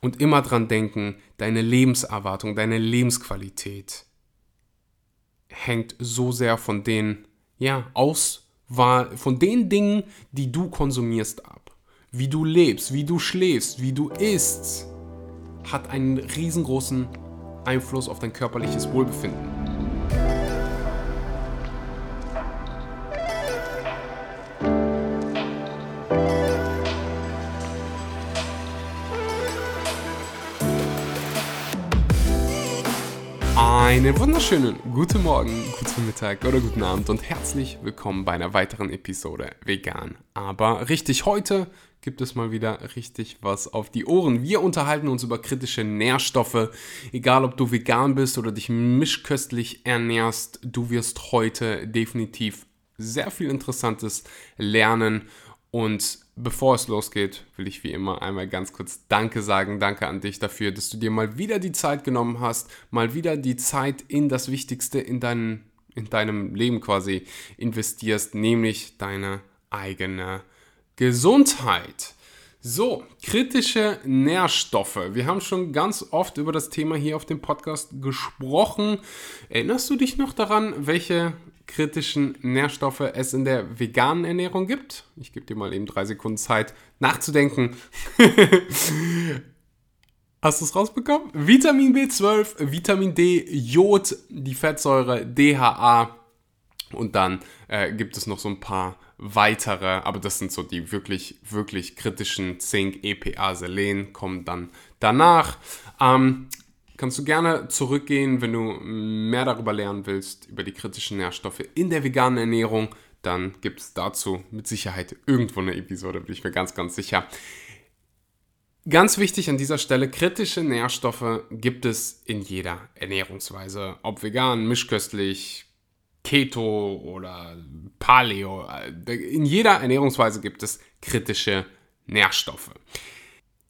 Und immer dran denken, deine Lebenserwartung, deine Lebensqualität hängt so sehr von den, ja, Auswahl, von den Dingen, die du konsumierst ab. Wie du lebst, wie du schläfst, wie du isst, hat einen riesengroßen Einfluss auf dein körperliches Wohlbefinden. Einen wunderschönen guten Morgen, guten Mittag oder guten Abend und herzlich willkommen bei einer weiteren Episode Vegan. Aber richtig, heute gibt es mal wieder richtig was auf die Ohren. Wir unterhalten uns über kritische Nährstoffe. Egal ob du vegan bist oder dich mischköstlich ernährst, du wirst heute definitiv sehr viel Interessantes lernen und bevor es losgeht, will ich wie immer einmal ganz kurz Danke sagen. Danke an dich dafür, dass du dir mal wieder die Zeit genommen hast, mal wieder die Zeit in das Wichtigste in, dein, in deinem Leben quasi investierst, nämlich deine eigene Gesundheit. So, kritische Nährstoffe. Wir haben schon ganz oft über das Thema hier auf dem Podcast gesprochen. Erinnerst du dich noch daran, welche kritischen Nährstoffe es in der veganen Ernährung gibt. Ich gebe dir mal eben drei Sekunden Zeit nachzudenken. Hast du es rausbekommen? Vitamin B12, Vitamin D, Jod, die Fettsäure, DHA und dann äh, gibt es noch so ein paar weitere, aber das sind so die wirklich, wirklich kritischen Zink, EPA, Selen kommen dann danach. Ähm, kannst du gerne zurückgehen, wenn du mehr darüber lernen willst, über die kritischen Nährstoffe in der veganen Ernährung. Dann gibt es dazu mit Sicherheit irgendwo eine Episode, bin ich mir ganz, ganz sicher. Ganz wichtig an dieser Stelle, kritische Nährstoffe gibt es in jeder Ernährungsweise. Ob vegan, mischköstlich, Keto oder Paleo. In jeder Ernährungsweise gibt es kritische Nährstoffe.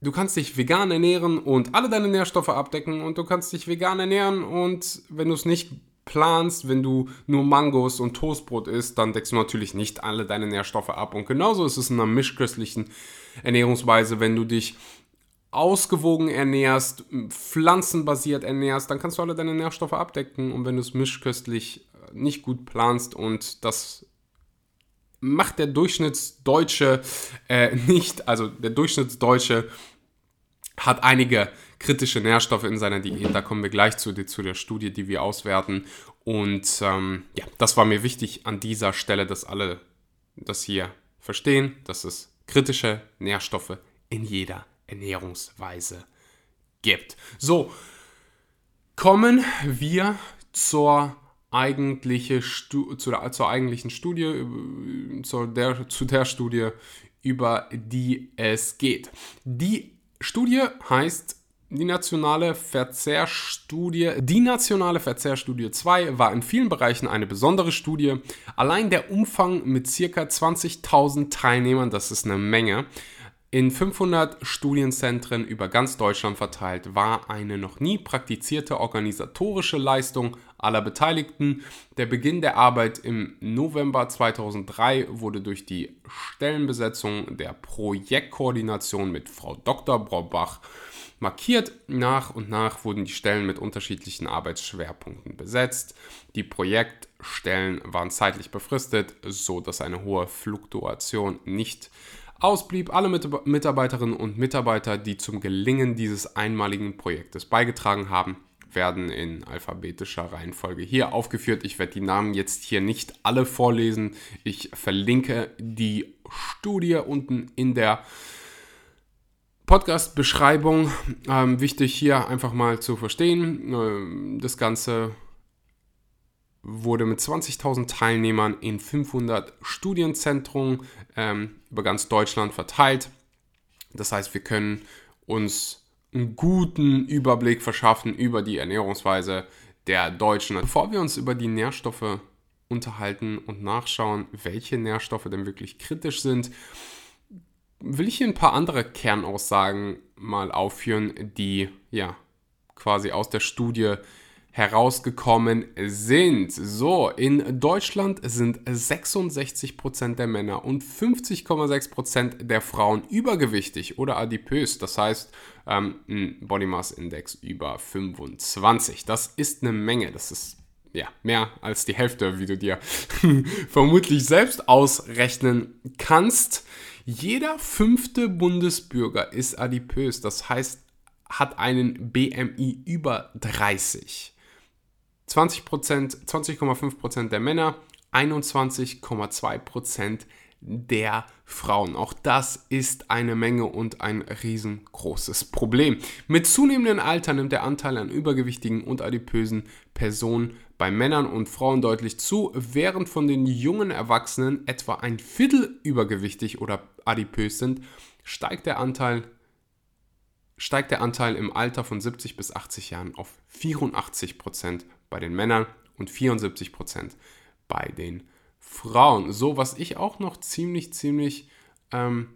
Du kannst dich vegan ernähren und alle deine Nährstoffe abdecken und du kannst dich vegan ernähren und wenn du es nicht planst, wenn du nur Mangos und Toastbrot isst, dann deckst du natürlich nicht alle deine Nährstoffe ab. Und genauso ist es in einer mischköstlichen Ernährungsweise, wenn du dich ausgewogen ernährst, pflanzenbasiert ernährst, dann kannst du alle deine Nährstoffe abdecken. Und wenn du es mischköstlich nicht gut planst und das macht der Durchschnittsdeutsche äh, nicht, also der Durchschnittsdeutsche hat einige kritische Nährstoffe in seiner Diät. Da kommen wir gleich zu, zu der Studie, die wir auswerten. Und ähm, ja, das war mir wichtig an dieser Stelle, dass alle das hier verstehen, dass es kritische Nährstoffe in jeder Ernährungsweise gibt. So, kommen wir zur eigentliche zu der, zur eigentlichen Studie, zu der, zu der Studie, über die es geht. Die Studie heißt die nationale Verzehrstudie, die nationale Verzehrstudie 2 war in vielen Bereichen eine besondere Studie. Allein der Umfang mit ca. 20.000 Teilnehmern, das ist eine Menge, in 500 Studienzentren über ganz Deutschland verteilt war eine noch nie praktizierte organisatorische Leistung aller Beteiligten. Der Beginn der Arbeit im November 2003 wurde durch die Stellenbesetzung der Projektkoordination mit Frau Dr. Braubach markiert. Nach und nach wurden die Stellen mit unterschiedlichen Arbeitsschwerpunkten besetzt. Die Projektstellen waren zeitlich befristet, so dass eine hohe Fluktuation nicht ausblieb. Alle Mitarbeiterinnen und Mitarbeiter, die zum Gelingen dieses einmaligen Projektes beigetragen haben, werden in alphabetischer Reihenfolge hier aufgeführt. Ich werde die Namen jetzt hier nicht alle vorlesen. Ich verlinke die Studie unten in der Podcast-Beschreibung. Ähm, wichtig hier einfach mal zu verstehen. Ähm, das Ganze wurde mit 20.000 Teilnehmern in 500 Studienzentren ähm, über ganz Deutschland verteilt. Das heißt, wir können uns einen guten Überblick verschaffen über die Ernährungsweise der Deutschen. Bevor wir uns über die Nährstoffe unterhalten und nachschauen, welche Nährstoffe denn wirklich kritisch sind, will ich hier ein paar andere Kernaussagen mal aufführen, die ja quasi aus der Studie herausgekommen sind. So, in Deutschland sind 66% der Männer und 50,6% der Frauen übergewichtig oder adipös. Das heißt, ähm, ein Body Mass Index über 25. Das ist eine Menge. Das ist ja, mehr als die Hälfte, wie du dir vermutlich selbst ausrechnen kannst. Jeder fünfte Bundesbürger ist adipös, das heißt, hat einen BMI über 30. 20%, 20,5% der Männer, 21,2% der Frauen. Auch das ist eine Menge und ein riesengroßes Problem. Mit zunehmendem Alter nimmt der Anteil an übergewichtigen und adipösen Personen bei Männern und Frauen deutlich zu, während von den jungen Erwachsenen etwa ein Viertel übergewichtig oder adipös sind, steigt der Anteil steigt der Anteil im Alter von 70 bis 80 Jahren auf 84 Prozent bei den Männern und 74 Prozent bei den Frauen. So, was ich auch noch ziemlich, ziemlich ähm,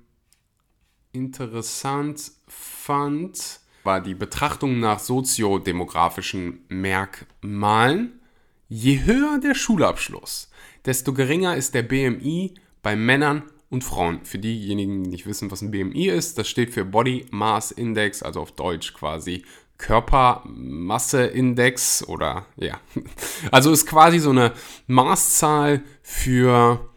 interessant fand, war die Betrachtung nach soziodemografischen Merkmalen. Je höher der Schulabschluss, desto geringer ist der BMI bei Männern und Frauen. Für diejenigen, die nicht wissen, was ein BMI ist, das steht für Body Mass Index, also auf Deutsch quasi Körpermasseindex oder ja. Also ist quasi so eine Maßzahl für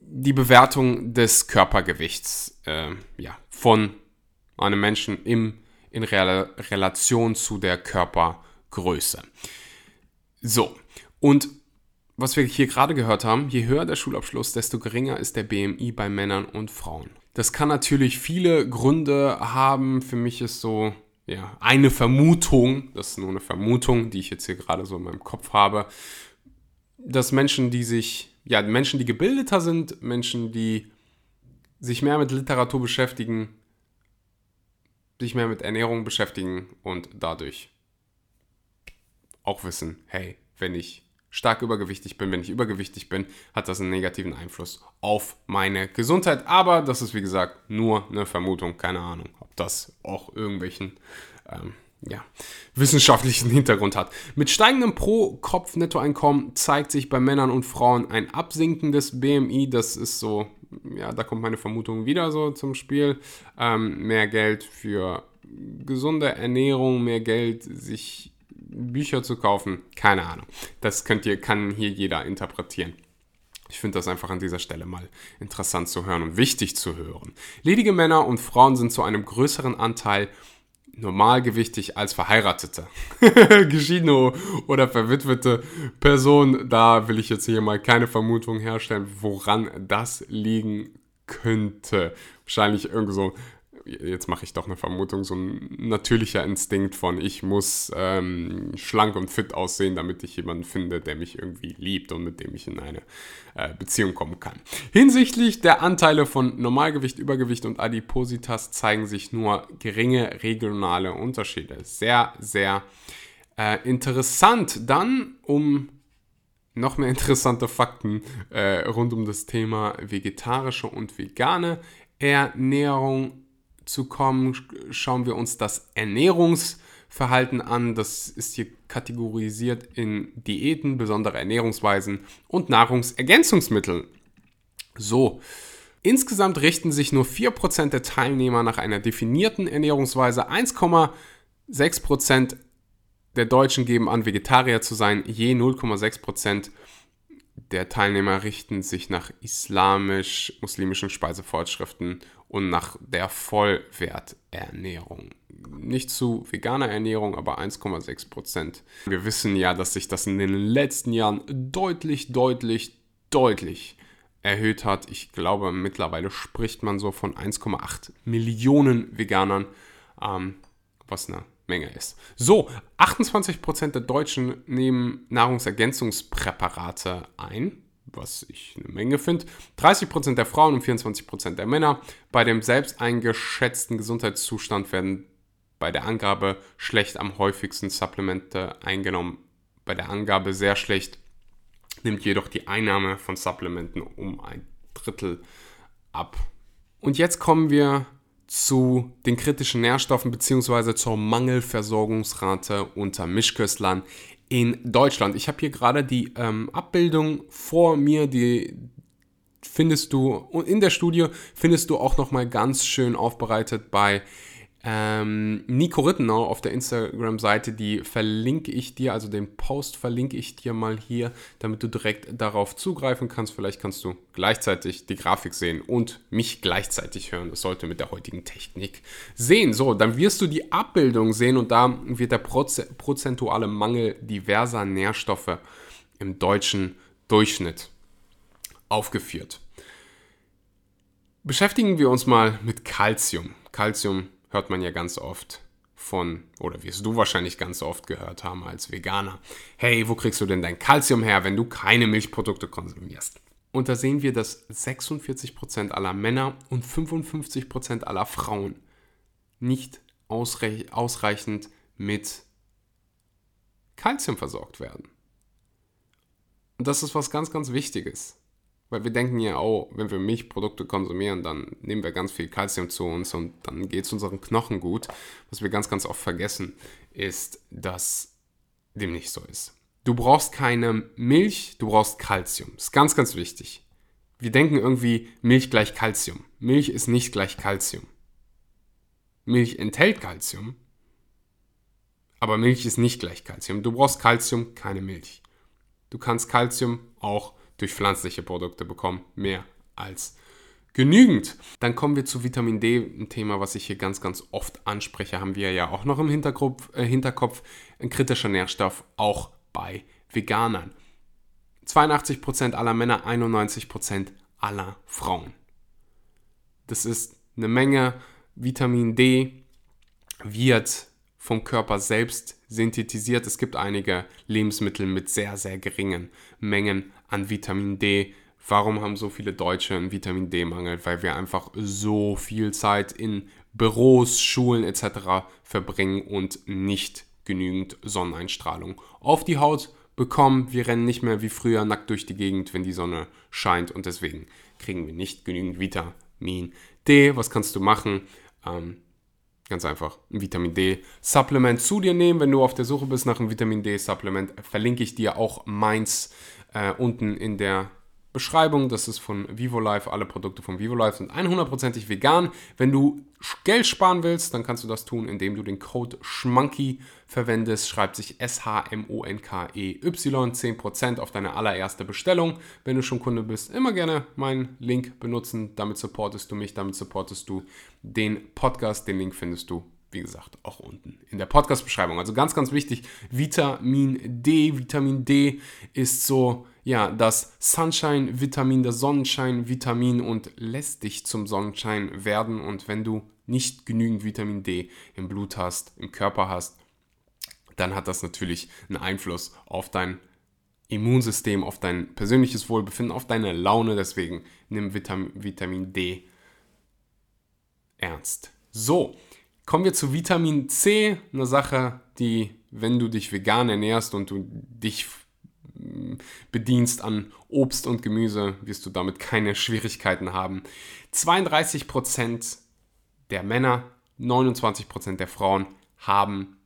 die Bewertung des Körpergewichts äh, ja, von einem Menschen im, in Re Relation zu der Körpergröße. So, und was wir hier gerade gehört haben, je höher der Schulabschluss, desto geringer ist der BMI bei Männern und Frauen. Das kann natürlich viele Gründe haben. Für mich ist so ja, eine Vermutung, das ist nur eine Vermutung, die ich jetzt hier gerade so in meinem Kopf habe, dass Menschen, die sich, ja, Menschen, die gebildeter sind, Menschen, die sich mehr mit Literatur beschäftigen, sich mehr mit Ernährung beschäftigen und dadurch auch wissen, hey, wenn ich stark übergewichtig bin, wenn ich übergewichtig bin, hat das einen negativen Einfluss auf meine Gesundheit. Aber das ist wie gesagt nur eine Vermutung, keine Ahnung, ob das auch irgendwelchen ähm, ja, wissenschaftlichen Hintergrund hat. Mit steigendem Pro-Kopf-Nettoeinkommen zeigt sich bei Männern und Frauen ein absinkendes BMI. Das ist so, ja, da kommt meine Vermutung wieder so zum Spiel. Ähm, mehr Geld für gesunde Ernährung, mehr Geld, sich Bücher zu kaufen, keine Ahnung. Das könnt ihr, kann hier jeder interpretieren. Ich finde das einfach an dieser Stelle mal interessant zu hören und wichtig zu hören. Ledige Männer und Frauen sind zu einem größeren Anteil normalgewichtig als Verheiratete. Geschiedene oder verwitwete Personen, da will ich jetzt hier mal keine Vermutung herstellen, woran das liegen könnte. Wahrscheinlich irgend so jetzt mache ich doch eine Vermutung, so ein natürlicher Instinkt von, ich muss ähm, schlank und fit aussehen, damit ich jemanden finde, der mich irgendwie liebt und mit dem ich in eine äh, Beziehung kommen kann. Hinsichtlich der Anteile von Normalgewicht, Übergewicht und Adipositas zeigen sich nur geringe regionale Unterschiede. Sehr, sehr äh, interessant. Dann, um noch mehr interessante Fakten äh, rund um das Thema vegetarische und vegane Ernährung zu kommen, schauen wir uns das Ernährungsverhalten an. Das ist hier kategorisiert in Diäten, besondere Ernährungsweisen und Nahrungsergänzungsmittel. So, insgesamt richten sich nur 4% der Teilnehmer nach einer definierten Ernährungsweise. 1,6% der Deutschen geben an, Vegetarier zu sein. Je 0,6% der Teilnehmer richten sich nach islamisch-muslimischen Speisevorschriften und nach der Vollwerternährung. Nicht zu veganer Ernährung, aber 1,6 Prozent. Wir wissen ja, dass sich das in den letzten Jahren deutlich, deutlich, deutlich erhöht hat. Ich glaube, mittlerweile spricht man so von 1,8 Millionen Veganern, ähm, was eine Menge ist. So, 28% der Deutschen nehmen Nahrungsergänzungspräparate ein was ich eine Menge finde. 30% der Frauen und 24% der Männer. Bei dem selbst eingeschätzten Gesundheitszustand werden bei der Angabe schlecht am häufigsten Supplemente eingenommen. Bei der Angabe sehr schlecht nimmt jedoch die Einnahme von Supplementen um ein Drittel ab. Und jetzt kommen wir zu den kritischen Nährstoffen bzw. zur Mangelversorgungsrate unter Mischköstlern in Deutschland. Ich habe hier gerade die ähm, Abbildung vor mir, die findest du in der Studie findest du auch noch mal ganz schön aufbereitet bei ähm, Nico Rittenau auf der Instagram-Seite, die verlinke ich dir, also den Post verlinke ich dir mal hier, damit du direkt darauf zugreifen kannst. Vielleicht kannst du gleichzeitig die Grafik sehen und mich gleichzeitig hören. Das sollte mit der heutigen Technik sehen. So, dann wirst du die Abbildung sehen und da wird der prozentuale Mangel diverser Nährstoffe im deutschen Durchschnitt aufgeführt. Beschäftigen wir uns mal mit Calcium. Calcium hört man ja ganz oft von, oder wirst du wahrscheinlich ganz oft gehört haben als Veganer. Hey, wo kriegst du denn dein Kalzium her, wenn du keine Milchprodukte konsumierst? Und da sehen wir, dass 46% aller Männer und 55% aller Frauen nicht ausreichend mit Kalzium versorgt werden. Und das ist was ganz, ganz Wichtiges. Weil wir denken ja, oh, wenn wir Milchprodukte konsumieren, dann nehmen wir ganz viel Kalzium zu uns und dann geht es unseren Knochen gut. Was wir ganz, ganz oft vergessen, ist, dass dem nicht so ist. Du brauchst keine Milch, du brauchst Kalzium. Das ist ganz, ganz wichtig. Wir denken irgendwie, Milch gleich Kalzium. Milch ist nicht gleich Kalzium. Milch enthält Kalzium, aber Milch ist nicht gleich Kalzium. Du brauchst Kalzium, keine Milch. Du kannst Kalzium auch durch pflanzliche Produkte bekommen. Mehr als genügend. Dann kommen wir zu Vitamin D, ein Thema, was ich hier ganz, ganz oft anspreche, haben wir ja auch noch im Hinterkopf, äh, Hinterkopf ein kritischer Nährstoff, auch bei Veganern. 82% aller Männer, 91% aller Frauen. Das ist eine Menge. Vitamin D wird vom Körper selbst synthetisiert. Es gibt einige Lebensmittel mit sehr, sehr geringen Mengen an Vitamin D. Warum haben so viele Deutsche einen Vitamin D-Mangel? Weil wir einfach so viel Zeit in Büros, Schulen etc. verbringen und nicht genügend Sonneneinstrahlung auf die Haut bekommen. Wir rennen nicht mehr wie früher nackt durch die Gegend, wenn die Sonne scheint und deswegen kriegen wir nicht genügend Vitamin D. Was kannst du machen? Ähm, Ganz einfach ein Vitamin D-Supplement zu dir nehmen. Wenn du auf der Suche bist nach einem Vitamin D-Supplement, verlinke ich dir auch meins äh, unten in der Beschreibung. Das ist von VivoLife. Alle Produkte von VivoLife sind 100%ig vegan. Wenn du Geld sparen willst, dann kannst du das tun, indem du den Code SCHMANKY verwendest. Schreibt sich S-H-M-O-N-K-E-Y 10% auf deine allererste Bestellung. Wenn du schon Kunde bist, immer gerne meinen Link benutzen. Damit supportest du mich, damit supportest du den Podcast. Den Link findest du wie gesagt, auch unten in der Podcast-Beschreibung. Also ganz, ganz wichtig, Vitamin D. Vitamin D ist so, ja, das Sunshine-Vitamin, das Sonnenschein-Vitamin und lässt dich zum Sonnenschein werden. Und wenn du nicht genügend Vitamin D im Blut hast, im Körper hast, dann hat das natürlich einen Einfluss auf dein Immunsystem, auf dein persönliches Wohlbefinden, auf deine Laune. Deswegen nimm Vitamin, Vitamin D ernst. So, Kommen wir zu Vitamin C, eine Sache, die, wenn du dich vegan ernährst und du dich mm, bedienst an Obst und Gemüse, wirst du damit keine Schwierigkeiten haben. 32% der Männer, 29% der Frauen haben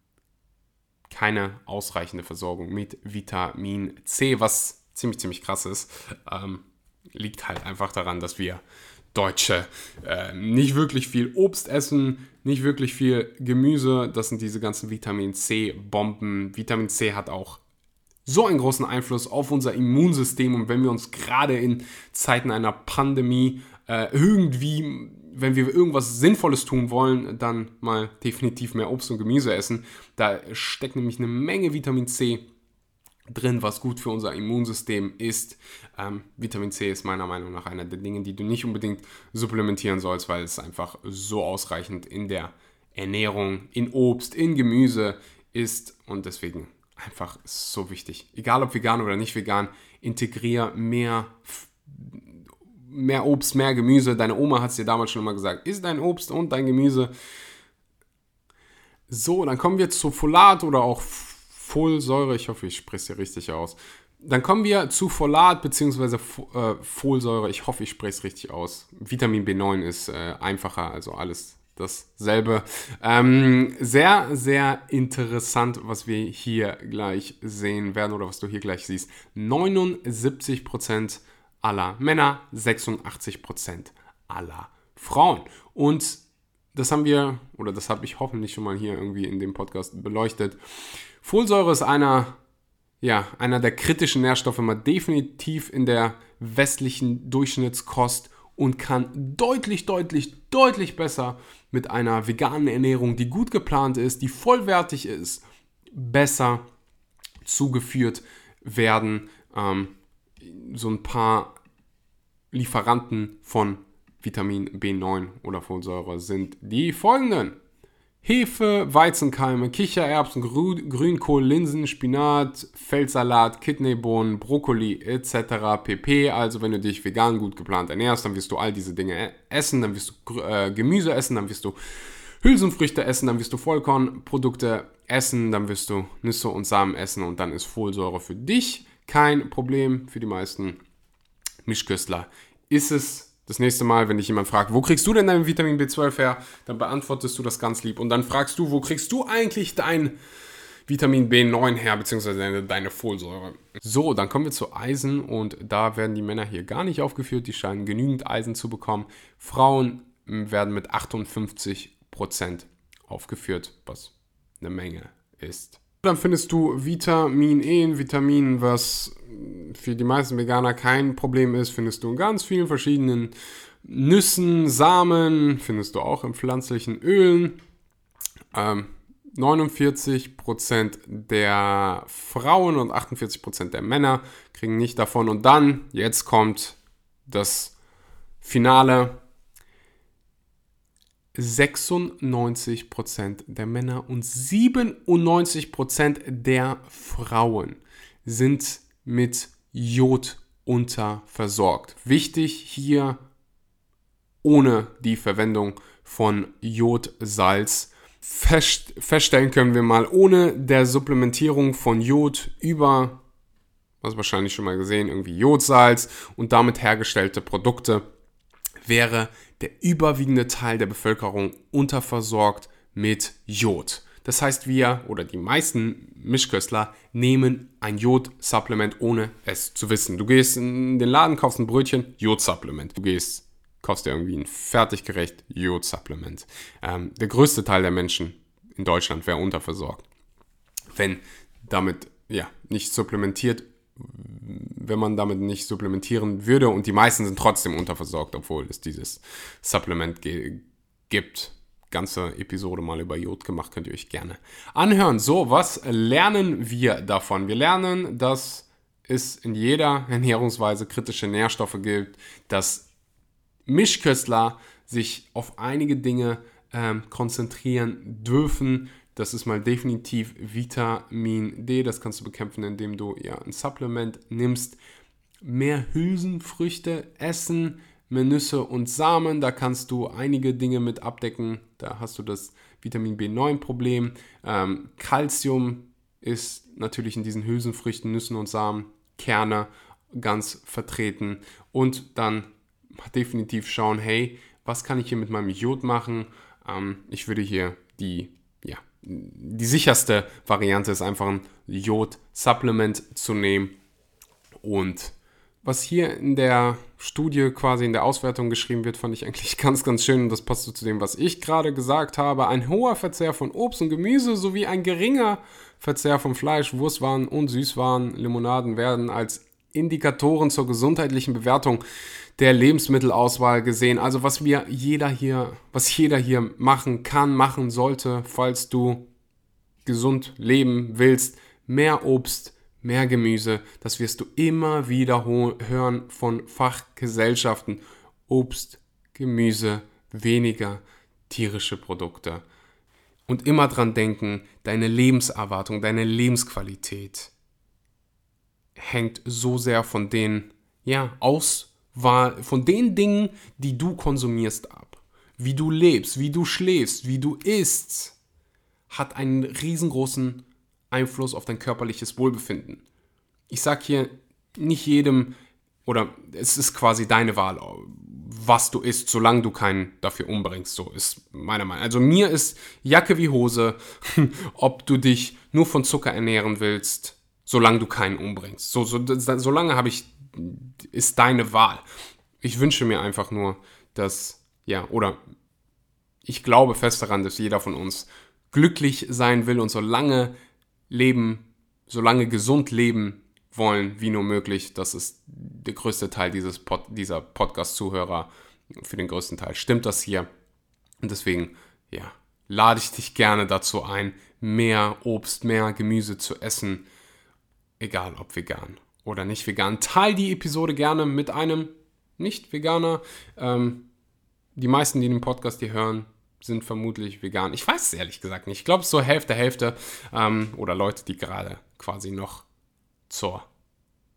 keine ausreichende Versorgung mit Vitamin C, was ziemlich, ziemlich krass ist. Ähm, liegt halt einfach daran, dass wir Deutsche äh, nicht wirklich viel Obst essen, nicht wirklich viel Gemüse. Das sind diese ganzen Vitamin C-Bomben. Vitamin C hat auch so einen großen Einfluss auf unser Immunsystem. Und wenn wir uns gerade in Zeiten einer Pandemie äh, irgendwie, wenn wir irgendwas Sinnvolles tun wollen, dann mal definitiv mehr Obst und Gemüse essen. Da steckt nämlich eine Menge Vitamin C drin, was gut für unser Immunsystem ist. Ähm, Vitamin C ist meiner Meinung nach einer der Dinge, die du nicht unbedingt supplementieren sollst, weil es einfach so ausreichend in der Ernährung, in Obst, in Gemüse ist und deswegen einfach so wichtig. Egal ob vegan oder nicht vegan, integrier mehr, mehr Obst, mehr Gemüse. Deine Oma hat es dir damals schon immer gesagt, isst dein Obst und dein Gemüse. So, dann kommen wir zu Folat oder auch Folsäure, ich hoffe, ich spreche es hier richtig aus. Dann kommen wir zu Folat bzw. Äh, Folsäure, ich hoffe, ich spreche es richtig aus. Vitamin B9 ist äh, einfacher, also alles dasselbe. Ähm, sehr, sehr interessant, was wir hier gleich sehen werden oder was du hier gleich siehst. 79% aller Männer, 86% aller Frauen. Und das haben wir, oder das habe ich hoffentlich schon mal hier irgendwie in dem Podcast beleuchtet. Folsäure ist einer, ja, einer der kritischen Nährstoffe, mal definitiv in der westlichen Durchschnittskost und kann deutlich, deutlich, deutlich besser mit einer veganen Ernährung, die gut geplant ist, die vollwertig ist, besser zugeführt werden. Ähm, so ein paar Lieferanten von Vitamin B9 oder Folsäure sind die folgenden. Hefe, Weizenkeime, Kichererbsen, Grünkohl, Linsen, Spinat, Feldsalat, Kidneybohnen, Brokkoli etc. pp. Also wenn du dich vegan gut geplant ernährst, dann wirst du all diese Dinge e-, essen, dann wirst du äh, Gemüse essen, dann wirst du Hülsenfrüchte essen, dann wirst du Vollkornprodukte essen, dann wirst du Nüsse und Samen essen und dann ist Folsäure für dich kein Problem. Für die meisten Mischköstler ist es das nächste Mal, wenn dich jemand fragt, wo kriegst du denn dein Vitamin B12 her, dann beantwortest du das ganz lieb. Und dann fragst du, wo kriegst du eigentlich dein Vitamin B9 her, beziehungsweise deine, deine Folsäure. So, dann kommen wir zu Eisen und da werden die Männer hier gar nicht aufgeführt. Die scheinen genügend Eisen zu bekommen. Frauen werden mit 58% aufgeführt, was eine Menge ist. Dann findest du Vitamin E, ein Vitamin, was für die meisten Veganer kein Problem ist, findest du in ganz vielen verschiedenen Nüssen, Samen, findest du auch in pflanzlichen Ölen. Ähm, 49% der Frauen und 48% der Männer kriegen nicht davon. Und dann, jetzt kommt das Finale, 96% der Männer und 97% der Frauen sind mit Jod unterversorgt. Wichtig hier ohne die Verwendung von Jodsalz. Fest, feststellen können wir mal, ohne der Supplementierung von Jod über, was wahrscheinlich schon mal gesehen, irgendwie Jodsalz und damit hergestellte Produkte wäre der überwiegende Teil der Bevölkerung unterversorgt mit Jod. Das heißt, wir oder die meisten Mischköstler nehmen ein Jod-Supplement, ohne es zu wissen. Du gehst in den Laden, kaufst ein Brötchen, Jod-Supplement. Du gehst, kaufst dir irgendwie ein fertiggerecht Jod-Supplement. Ähm, der größte Teil der Menschen in Deutschland wäre unterversorgt. Wenn damit ja, nicht supplementiert wenn man damit nicht supplementieren würde und die meisten sind trotzdem unterversorgt, obwohl es dieses Supplement gibt. Ganze Episode mal über Jod gemacht, könnt ihr euch gerne anhören. So, was lernen wir davon? Wir lernen, dass es in jeder Ernährungsweise kritische Nährstoffe gibt, dass Mischköstler sich auf einige Dinge ähm, konzentrieren dürfen, das ist mal definitiv Vitamin D. Das kannst du bekämpfen, indem du ja ein Supplement nimmst. Mehr Hülsenfrüchte essen, mehr Nüsse und Samen. Da kannst du einige Dinge mit abdecken. Da hast du das Vitamin B9-Problem. Ähm, Calcium ist natürlich in diesen Hülsenfrüchten, Nüssen und Samen, Kerne ganz vertreten. Und dann definitiv schauen, hey, was kann ich hier mit meinem Jod machen? Ähm, ich würde hier die die sicherste Variante ist einfach ein Jod-Supplement zu nehmen. Und was hier in der Studie quasi in der Auswertung geschrieben wird, fand ich eigentlich ganz, ganz schön und das passt so zu dem, was ich gerade gesagt habe. Ein hoher Verzehr von Obst und Gemüse sowie ein geringer Verzehr von Fleisch, Wurstwaren und Süßwaren, Limonaden werden als Indikatoren zur gesundheitlichen Bewertung der Lebensmittelauswahl gesehen. Also was wir jeder hier, was jeder hier machen kann, machen sollte, falls du gesund leben willst, mehr Obst, mehr Gemüse. Das wirst du immer wieder hören von Fachgesellschaften. Obst, Gemüse, weniger tierische Produkte. Und immer dran denken, deine Lebenserwartung, deine Lebensqualität hängt so sehr von den ja, aus war von den Dingen, die du konsumierst, ab. Wie du lebst, wie du schläfst, wie du isst, hat einen riesengroßen Einfluss auf dein körperliches Wohlbefinden. Ich sage hier nicht jedem, oder es ist quasi deine Wahl, was du isst, solange du keinen dafür umbringst. So ist meiner Meinung. Also mir ist Jacke wie Hose, ob du dich nur von Zucker ernähren willst, solange du keinen umbringst. So, so, solange habe ich, ist deine Wahl. Ich wünsche mir einfach nur, dass, ja, oder ich glaube fest daran, dass jeder von uns glücklich sein will und so lange leben, so lange gesund leben wollen, wie nur möglich. Das ist der größte Teil dieses Pod, dieser Podcast-Zuhörer. Für den größten Teil stimmt das hier. Und deswegen, ja, lade ich dich gerne dazu ein, mehr Obst, mehr Gemüse zu essen. Egal ob vegan oder nicht vegan. Teil die Episode gerne mit einem Nicht-Veganer. Ähm, die meisten, die den Podcast hier hören, sind vermutlich vegan. Ich weiß es ehrlich gesagt nicht. Ich glaube, es so Hälfte, Hälfte. Ähm, oder Leute, die gerade quasi noch zur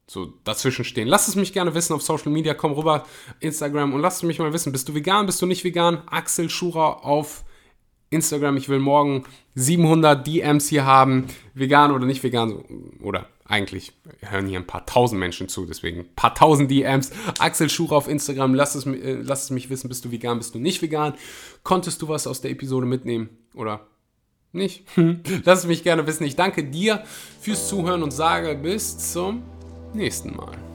so dazwischen stehen. Lasst es mich gerne wissen auf Social Media. Komm rüber, Instagram und lasst mich mal wissen. Bist du vegan? Bist du nicht vegan? Axel Schurer auf Instagram. Ich will morgen 700 DMs hier haben. Vegan oder nicht vegan? Oder eigentlich hören hier ein paar tausend Menschen zu, deswegen ein paar tausend DMs. Axel Schurer auf Instagram, lass es, äh, lass es mich wissen, bist du vegan, bist du nicht vegan? Konntest du was aus der Episode mitnehmen oder nicht? lass es mich gerne wissen. Ich danke dir fürs Zuhören und sage bis zum nächsten Mal.